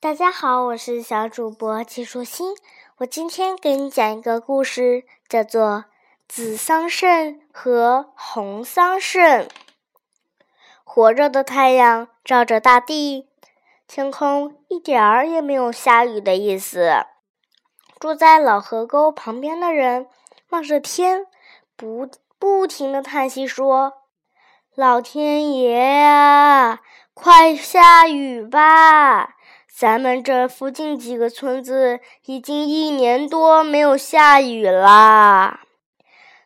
大家好，我是小主播季舒心。我今天给你讲一个故事，叫做《紫桑葚和红桑葚》。火热的太阳照着大地，天空一点儿也没有下雨的意思。住在老河沟旁边的人望着天，不不停的叹息说：“老天爷呀，快下雨吧！”咱们这附近几个村子已经一年多没有下雨了，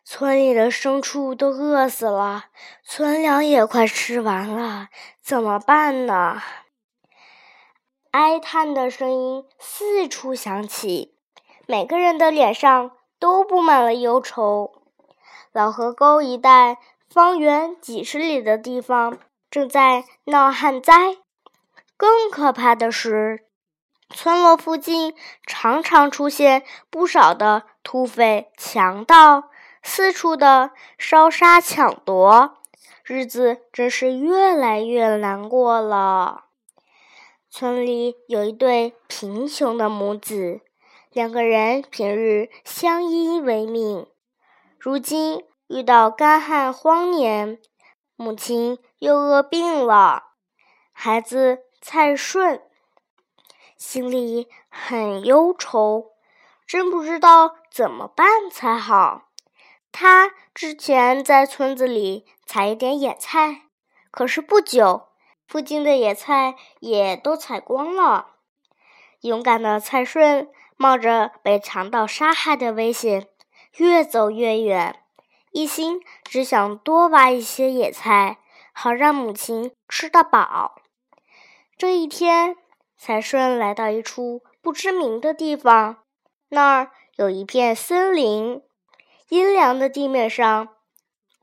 村里的牲畜都饿死了，村粮也快吃完了，怎么办呢？哀叹的声音四处响起，每个人的脸上都布满了忧愁。老河沟一带，方圆几十里的地方正在闹旱灾。更可怕的是，村落附近常常出现不少的土匪强盗，四处的烧杀抢夺，日子真是越来越难过了。村里有一对贫穷的母子，两个人平日相依为命，如今遇到干旱荒年，母亲又饿病了，孩子。蔡顺心里很忧愁，真不知道怎么办才好。他之前在村子里采一点野菜，可是不久，附近的野菜也都采光了。勇敢的蔡顺冒着被强盗杀害的危险，越走越远，一心只想多挖一些野菜，好让母亲吃得饱。这一天，财顺来到一处不知名的地方，那儿有一片森林，阴凉的地面上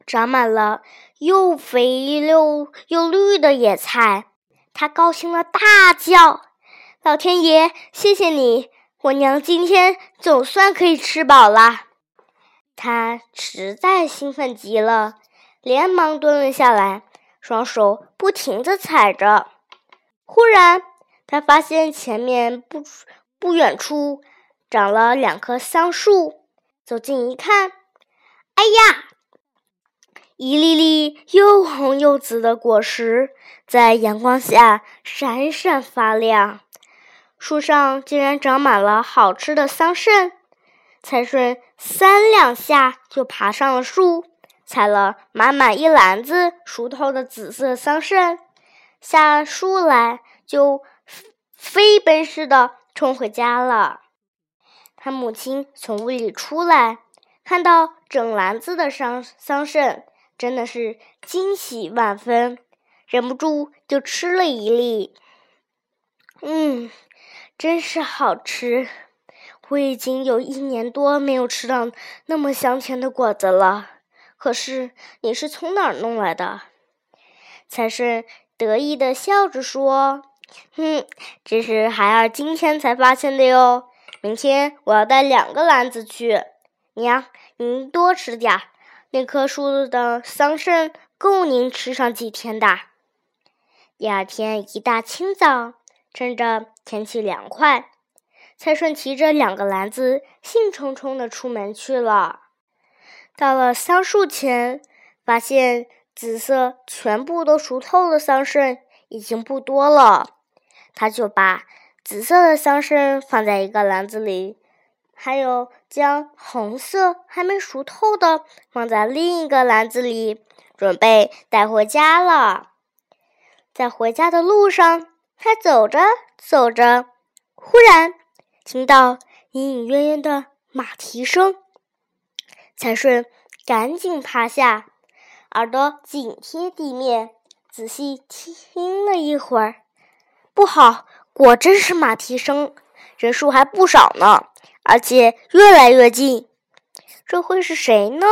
长满了又肥又又绿的野菜。他高兴的大叫：“老天爷，谢谢你！我娘今天总算可以吃饱了。”他实在兴奋极了，连忙蹲了下来，双手不停地踩着。忽然，他发现前面不不远处长了两棵桑树。走近一看，哎呀，一粒粒又红又紫的果实在阳光下闪闪发亮。树上竟然长满了好吃的桑葚。财顺三两下就爬上了树，采了满满一篮子熟透的紫色桑葚。下树来，就飞奔似的冲回家了。他母亲从屋里出来，看到整篮子的桑桑葚，真的是惊喜万分，忍不住就吃了一粒。嗯，真是好吃！我已经有一年多没有吃到那么香甜的果子了。可是你是从哪儿弄来的？才是。得意的笑着说：“哼，这是孩儿今天才发现的哟。明天我要带两个篮子去。娘，您多吃点，那棵树的桑葚够您吃上几天的。”第二天一大清早，趁着天气凉快，蔡顺提着两个篮子，兴冲冲的出门去了。到了桑树前，发现。紫色全部都熟透的桑葚已经不多了，他就把紫色的桑葚放在一个篮子里，还有将红色还没熟透的放在另一个篮子里，准备带回家了。在回家的路上，他走着走着，忽然听到隐隐约约的马蹄声，才顺赶紧趴下。耳朵紧贴地面，仔细听了一会儿，不好，果真是马蹄声，人数还不少呢，而且越来越近。这会是谁呢？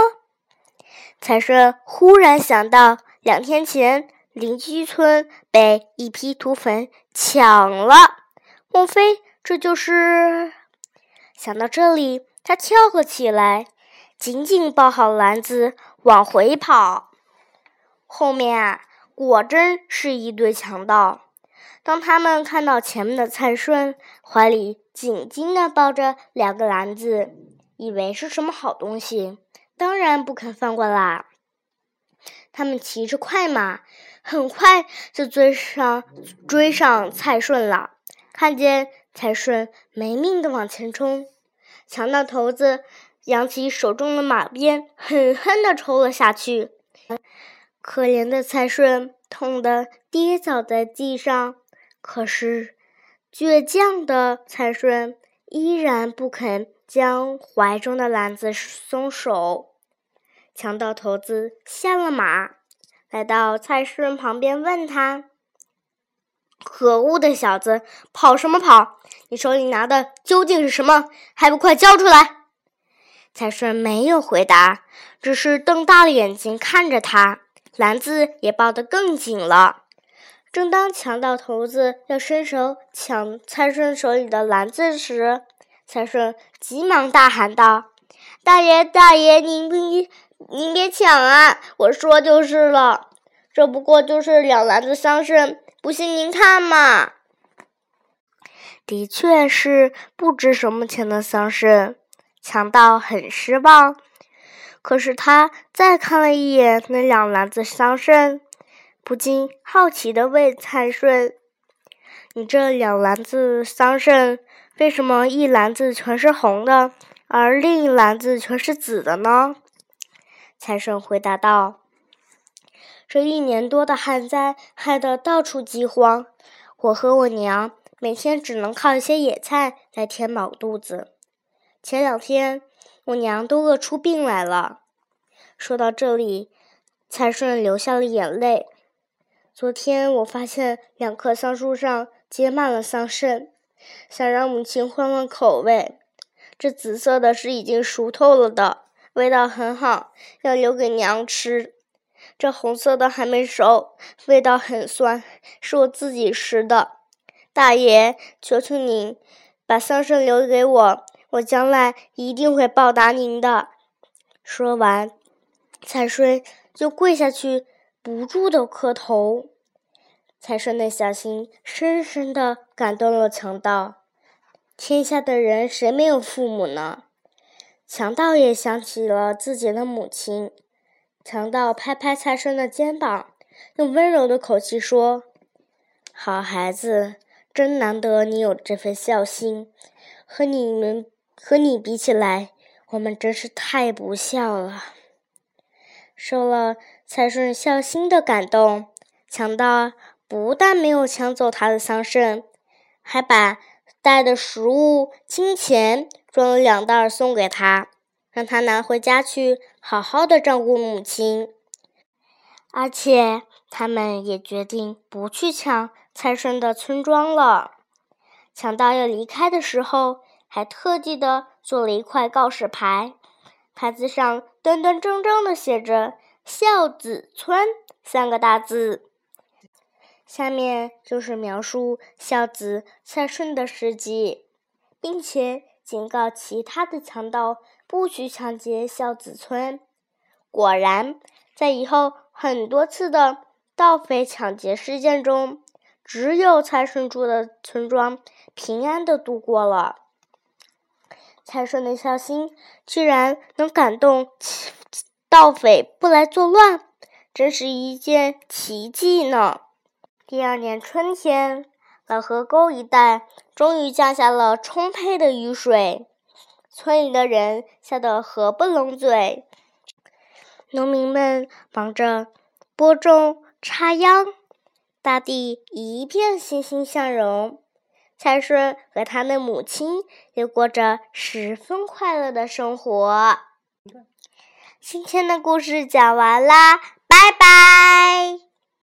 财神忽然想到，两天前邻居村被一批土匪抢了，莫非这就是？想到这里，他跳了起来，紧紧抱好篮子，往回跑。后面啊，果真是一堆强盗。当他们看到前面的蔡顺怀里紧紧地抱着两个篮子，以为是什么好东西，当然不肯放过啦。他们骑着快马，很快就追上追上蔡顺了。看见蔡顺没命地往前冲，强盗头子扬起手中的马鞭，狠狠地抽了下去。可怜的蔡顺痛得跌倒在地上，可是倔强的蔡顺依然不肯将怀中的篮子松手。强盗头子下了马，来到蔡顺旁边，问他。可恶的小子，跑什么跑？你手里拿的究竟是什么？还不快交出来！蔡顺没有回答，只是瞪大了眼睛看着他，篮子也抱得更紧了。正当强盗头子要伸手抢蔡顺手里的篮子时，蔡顺急忙大喊道：“大爷，大爷，您别，您别抢啊！我说就是了，这不过就是两篮子桑葚。”不信您看嘛，的确是不值什么钱的桑葚。强盗很失望，可是他再看了一眼那两篮子桑葚，不禁好奇的问蔡顺：“你这两篮子桑葚，为什么一篮子全是红的，而另一篮子全是紫的呢？”蔡顺回答道。这一年多的旱灾，害得到处饥荒。我和我娘每天只能靠一些野菜来填饱肚子。前两天，我娘都饿出病来了。说到这里，蔡顺流下了眼泪。昨天我发现两棵桑树上结满了桑葚，想让母亲换换口味。这紫色的是已经熟透了的，味道很好，要留给娘吃。这红色的还没熟，味道很酸，是我自己吃的。大爷，求求您把桑葚留给我，我将来一定会报答您的。说完，蔡顺就跪下去，不住的磕头。蔡顺的小心深深的感动了强盗。天下的人谁没有父母呢？强盗也想起了自己的母亲。强盗拍拍蔡顺的肩膀，用温柔的口气说：“好孩子，真难得你有这份孝心。和你们和你比起来，我们真是太不孝了。”受了蔡顺孝心的感动，强盗不但没有抢走他的桑葚，还把带的食物、金钱装了两袋送给他。让他拿回家去，好好的照顾母亲。而且，他们也决定不去抢蔡顺的村庄了。强盗要离开的时候，还特地的做了一块告示牌，牌子上端端正正的写着“孝子村”三个大字。下面就是描述孝子蔡顺的事迹，并且警告其他的强盗。不许抢劫孝子村。果然，在以后很多次的盗匪抢劫事件中，只有蔡顺住的村庄平安的度过了。蔡顺的孝心居然能感动盗匪不来作乱，真是一件奇迹呢。第二年春天，老河沟一带终于降下了充沛的雨水。村里的人笑得合不拢嘴，农民们忙着播种插秧，大地一片欣欣向荣。蔡顺和他的母亲也过着十分快乐的生活。今天的故事讲完啦，拜拜。